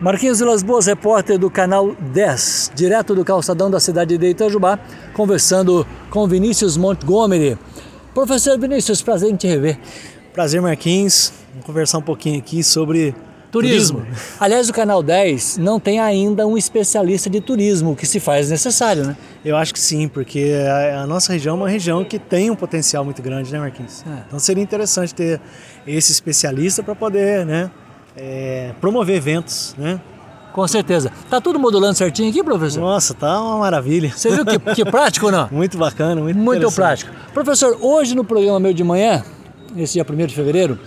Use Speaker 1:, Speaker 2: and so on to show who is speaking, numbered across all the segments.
Speaker 1: Marquinhos Vilas Boas, repórter do canal 10, direto do calçadão da cidade de Itajubá, conversando com Vinícius Montgomery. Professor Vinícius, prazer em te rever.
Speaker 2: Prazer, Marquinhos. Vamos conversar um pouquinho aqui sobre turismo. turismo.
Speaker 1: Aliás, o canal 10 não tem ainda um especialista de turismo, o que se faz necessário, né?
Speaker 2: Eu acho que sim, porque a, nossa região é uma região que tem um potencial muito grande, né, Marquinhos? É. Então seria interessante ter esse especialista para poder, né? É, promover eventos, né?
Speaker 1: Com certeza. Tá tudo modulando certinho aqui, professor?
Speaker 2: Nossa, tá uma maravilha.
Speaker 1: Você viu que, que prático, não?
Speaker 2: muito bacana, muito
Speaker 1: Muito prático. Professor, hoje no programa meu de manhã, esse dia 1 de fevereiro,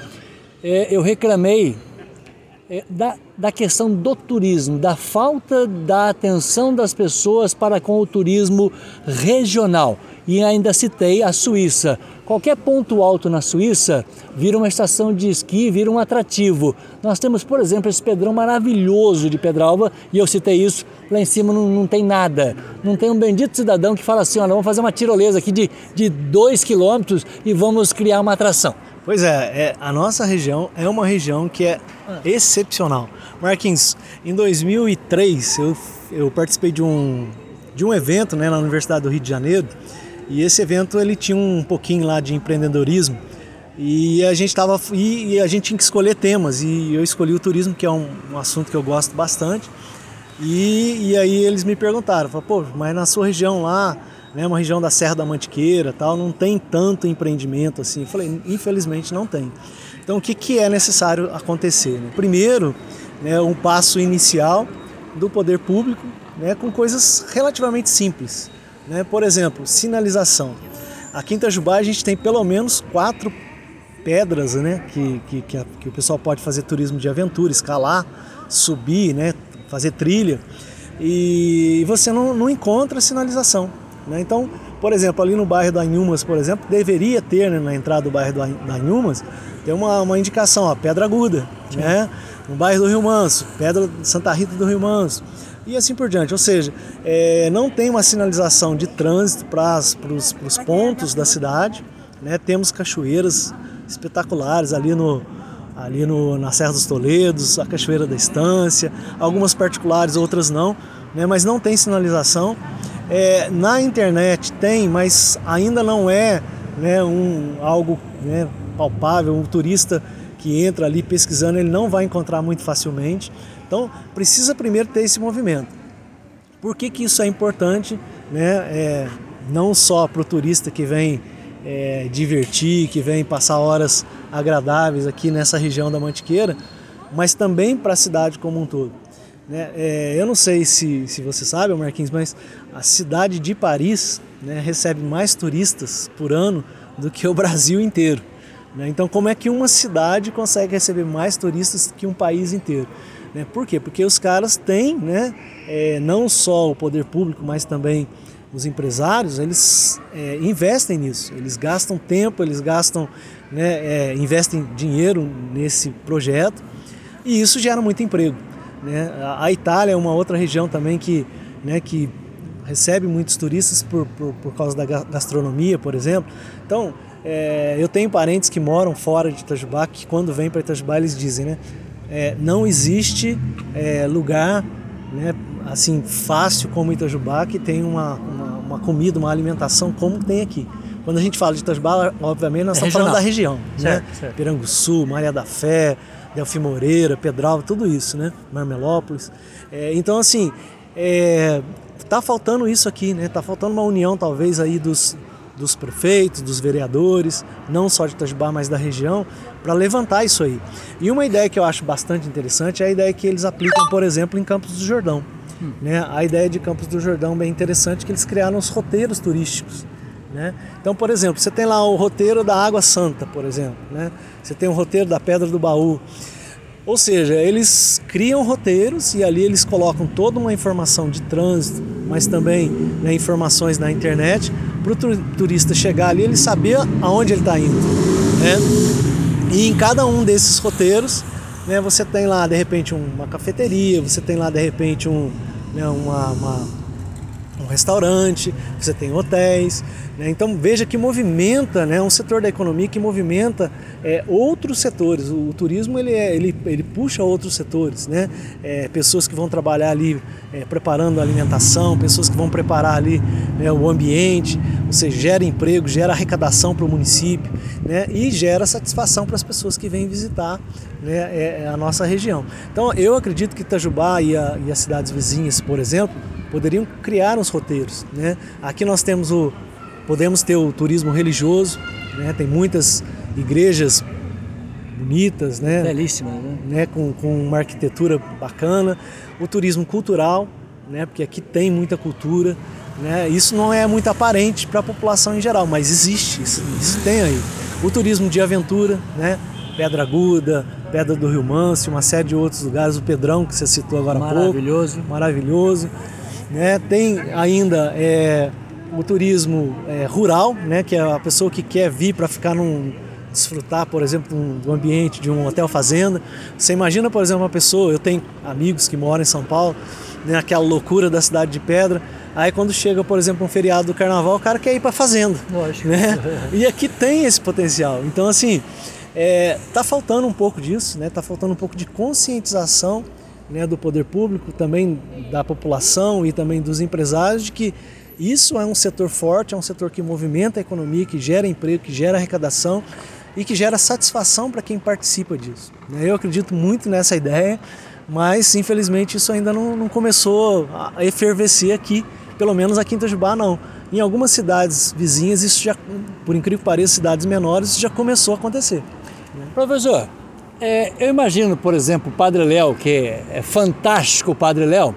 Speaker 1: é, eu reclamei da, da questão do turismo, da falta da atenção das pessoas para com o turismo regional. E ainda citei a Suíça. Qualquer ponto alto na Suíça vira uma estação de esqui, vira um atrativo. Nós temos, por exemplo, esse pedrão maravilhoso de Pedralva, e eu citei isso, lá em cima não, não tem nada. Não tem um bendito cidadão que fala assim, olha, vamos fazer uma tirolesa aqui de, de dois quilômetros e vamos criar uma atração.
Speaker 2: Pois é, é, a nossa região é uma região que é excepcional. Marquinhos, em 2003 eu, eu participei de um, de um evento né, na Universidade do Rio de Janeiro, e esse evento ele tinha um pouquinho lá de empreendedorismo e a gente tava e, e a gente tinha que escolher temas e eu escolhi o turismo que é um, um assunto que eu gosto bastante e, e aí eles me perguntaram, pô, mas na sua região lá, né, uma região da Serra da Mantiqueira, tal, não tem tanto empreendimento assim. Eu falei, infelizmente não tem. Então o que, que é necessário acontecer? Né? Primeiro, né, um passo inicial do poder público, né, com coisas relativamente simples. Né? Por exemplo, sinalização. Aqui em Itajubá a gente tem pelo menos quatro pedras né? que, que, que, a, que o pessoal pode fazer turismo de aventura, escalar, subir, né? fazer trilha. E você não, não encontra sinalização. Né? Então, por exemplo, ali no bairro da Anhumas, por exemplo, deveria ter né, na entrada do bairro da Anhumas, tem uma, uma indicação, ó, Pedra Aguda. Né? No bairro do Rio Manso, Pedra Santa Rita do Rio Manso e assim por diante. Ou seja, é, não tem uma sinalização de trânsito para os pontos da cidade. Né? Temos cachoeiras espetaculares ali no ali no, na Serra dos Toledos, a Cachoeira da Estância, algumas particulares, outras não, né? mas não tem sinalização. É, na internet tem, mas ainda não é né, um, algo né, palpável. Um turista que entra ali pesquisando, ele não vai encontrar muito facilmente. Então, precisa primeiro ter esse movimento. Por que, que isso é importante? Né? É, não só para o turista que vem é, divertir, que vem passar horas agradáveis aqui nessa região da Mantiqueira, mas também para a cidade como um todo. Né? É, eu não sei se, se você sabe, Marquinhos, mas a cidade de Paris né, recebe mais turistas por ano do que o Brasil inteiro. Né? Então, como é que uma cidade consegue receber mais turistas que um país inteiro? Né? Por quê? Porque os caras têm, né, é, não só o poder público, mas também os empresários, eles é, investem nisso, eles gastam tempo, eles gastam, né, é, investem dinheiro nesse projeto e isso gera muito emprego. Né? A Itália é uma outra região também que, né, que recebe muitos turistas por, por, por causa da gastronomia, por exemplo. Então, é, eu tenho parentes que moram fora de Itajubá, que quando vêm para Itajubá eles dizem, né? é, não existe é, lugar né, assim fácil como Itajubá que tem uma, uma, uma, comida, uma alimentação como tem aqui. Quando a gente fala de Itajubá, obviamente nós é estamos falando da região, certo, né? Certo. Piranguçu, Maria da Fé, Delfi Moreira, Pedralva, tudo isso, né? Marmelópolis. É, então assim, é, tá faltando isso aqui, né? Tá faltando uma união talvez aí dos dos prefeitos, dos vereadores, não só de Itajubá, mas da região, para levantar isso aí. E uma ideia que eu acho bastante interessante é a ideia que eles aplicam, por exemplo, em Campos do Jordão. Hum. Né? A ideia de Campos do Jordão é bem interessante que eles criaram os roteiros turísticos. Né? Então, por exemplo, você tem lá o roteiro da Água Santa, por exemplo. Né? Você tem o roteiro da Pedra do Baú. Ou seja, eles criam roteiros e ali eles colocam toda uma informação de trânsito, mas também né, informações na internet para o turista chegar ali ele saber aonde ele está indo. Né? E em cada um desses roteiros, né, você tem lá de repente uma cafeteria, você tem lá de repente um, né, uma, uma, um restaurante, você tem hotéis. Né? Então veja que movimenta, né, um setor da economia que movimenta é, outros setores. O, o, turismo ele, é, ele, ele puxa outros setores, né? É, pessoas que vão trabalhar ali é, preparando a alimentação, pessoas que vão preparar ali né, o ambiente, você gera emprego, gera arrecadação para o município né, e gera satisfação para as pessoas que vêm visitar né, é, é a nossa região. Então eu acredito que Itajubá e, a, e as cidades vizinhas, por exemplo, poderiam criar uns roteiros. Né? Aqui nós temos o, podemos ter o turismo religioso, né? tem muitas igrejas bonitas, né?
Speaker 1: Belíssimas, né?
Speaker 2: né? Com, com uma arquitetura bacana. O turismo cultural, né? Porque aqui tem muita cultura, né? Isso não é muito aparente para a população em geral, mas existe, isso, isso, tem aí. O turismo de aventura, né? Pedra Aguda, Pedra do Rio Manso, uma série de outros lugares, o Pedrão que você citou agora há pouco.
Speaker 1: Maravilhoso.
Speaker 2: Maravilhoso. Né? Tem ainda é, o turismo é, rural, né? que é a pessoa que quer vir para ficar num desfrutar, por exemplo, do ambiente de um hotel fazenda. Você imagina, por exemplo, uma pessoa, eu tenho amigos que moram em São Paulo, né, aquela loucura da cidade de pedra. Aí quando chega, por exemplo, um feriado do carnaval, o cara quer ir para fazenda.
Speaker 1: Lógico.
Speaker 2: Né? E aqui tem esse potencial. Então, assim, é, tá faltando um pouco disso, né? Tá faltando um pouco de conscientização né, do poder público, também da população e também dos empresários de que isso é um setor forte, é um setor que movimenta a economia, que gera emprego, que gera arrecadação e que gera satisfação para quem participa disso. Né? Eu acredito muito nessa ideia, mas infelizmente isso ainda não, não começou a efervescer aqui, pelo menos aqui em Itajubá não. Em algumas cidades vizinhas, isso já, por incrível que pareça, cidades menores, isso já começou a acontecer.
Speaker 1: Professor, é, eu imagino, por exemplo, o Padre Léo, que é, é fantástico o Padre Léo,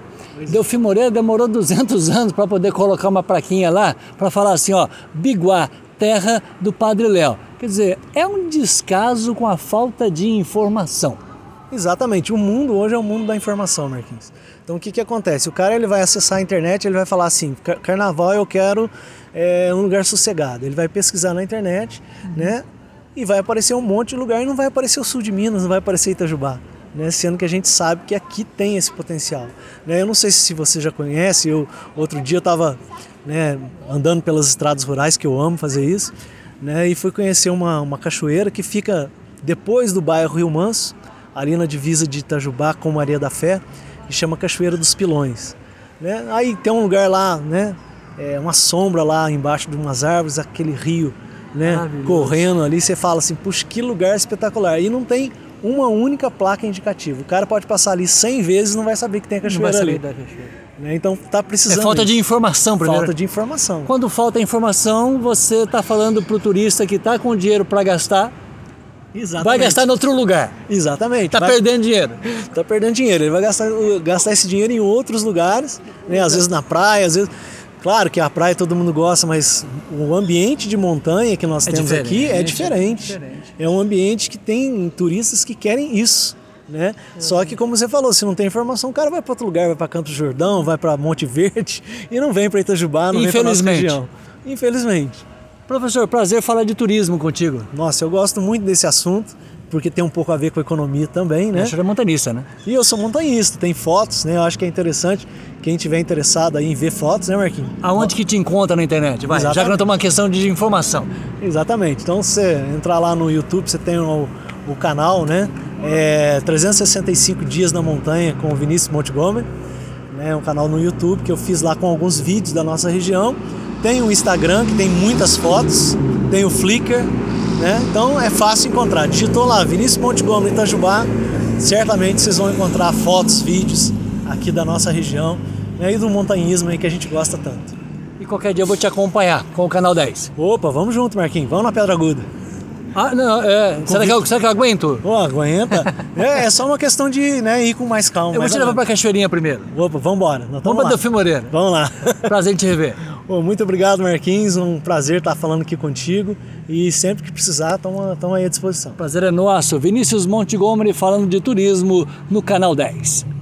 Speaker 1: Delfim Moreira demorou 200 anos para poder colocar uma plaquinha lá para falar assim, ó, Biguá, terra do Padre Léo. Quer dizer, é um descaso com a falta de informação.
Speaker 2: Exatamente, o mundo hoje é o mundo da informação, Marquinhos. Então o que, que acontece? O cara ele vai acessar a internet, ele vai falar assim, carnaval eu quero é, um lugar sossegado. Ele vai pesquisar na internet, uhum. né? E vai aparecer um monte de lugar e não vai aparecer o sul de Minas, não vai aparecer Itajubá. Né, sendo que a gente sabe que aqui tem esse potencial. Né? Eu não sei se você já conhece, eu outro dia eu estava né, andando pelas estradas rurais, que eu amo fazer isso, né, e fui conhecer uma, uma cachoeira que fica depois do bairro Rio Manso, ali na divisa de Itajubá com Maria da Fé, que chama Cachoeira dos Pilões. Né? Aí tem um lugar lá, né, é, uma sombra lá embaixo de umas árvores, aquele rio né, correndo ali, você fala assim, puxa, que lugar espetacular. E não tem uma única placa indicativa. O cara pode passar ali 100 vezes e não vai saber que tem a cachoeira ali. Né? Então tá precisando.
Speaker 1: É falta de informação, primeiro.
Speaker 2: Falta de informação.
Speaker 1: Quando falta informação, você está falando para o turista que está com dinheiro para gastar. Exatamente. Vai gastar em outro lugar.
Speaker 2: Exatamente.
Speaker 1: Está perdendo dinheiro.
Speaker 2: Está perdendo dinheiro. Ele vai gastar, gastar esse dinheiro em outros lugares, né? às vezes na praia, às vezes. Claro que a praia todo mundo gosta, mas o ambiente de montanha que nós é temos aqui é diferente. é diferente. É um ambiente que tem turistas que querem isso. Né? Uhum. Só que como você falou, se não tem informação, o cara vai para outro lugar, vai para Campos do Jordão, vai para Monte Verde e não vem para Itajubá, não vem para nossa região. Infelizmente.
Speaker 1: Professor, prazer falar de turismo contigo.
Speaker 2: Nossa, eu gosto muito desse assunto porque tem um pouco a ver com a economia também, né?
Speaker 1: Você é montanhista, né?
Speaker 2: E eu sou montanhista, tem fotos, né? Eu acho que é interessante quem tiver interessado aí em ver fotos, né, Marquinhos?
Speaker 1: Aonde que te encontra na internet? Vai, já que não estamos uma questão de informação.
Speaker 2: Exatamente. Então, você entrar lá no YouTube, você tem o, o canal, né? É 365 dias na montanha com o Vinícius Montgomery, né? Um canal no YouTube que eu fiz lá com alguns vídeos da nossa região. Tem o Instagram que tem muitas fotos, tem o Flickr, né? Então é fácil encontrar. Digitou lá Vinícius Montgomery Itajubá, certamente vocês vão encontrar fotos, vídeos aqui da nossa região né? e do montanhismo aí que a gente gosta tanto.
Speaker 1: E qualquer dia eu vou te acompanhar com o canal 10.
Speaker 2: Opa, vamos junto, Marquinhos. Vamos na Pedra Aguda.
Speaker 1: Ah, não, é. Será que, eu, será que eu aguento?
Speaker 2: Pô, aguenta. é, é só uma questão de né, ir com mais calma.
Speaker 1: Eu vou te levar pra Cachoeirinha primeiro.
Speaker 2: Opa, vamos embora.
Speaker 1: Vamos pra Delfim Moreira.
Speaker 2: Vamos lá.
Speaker 1: Prazer em te rever.
Speaker 2: Pô, muito obrigado, Marquinhos. Um prazer estar falando aqui contigo. E sempre que precisar, estamos aí à disposição.
Speaker 1: Prazer é nosso. Vinícius Montgomery falando de turismo no Canal 10.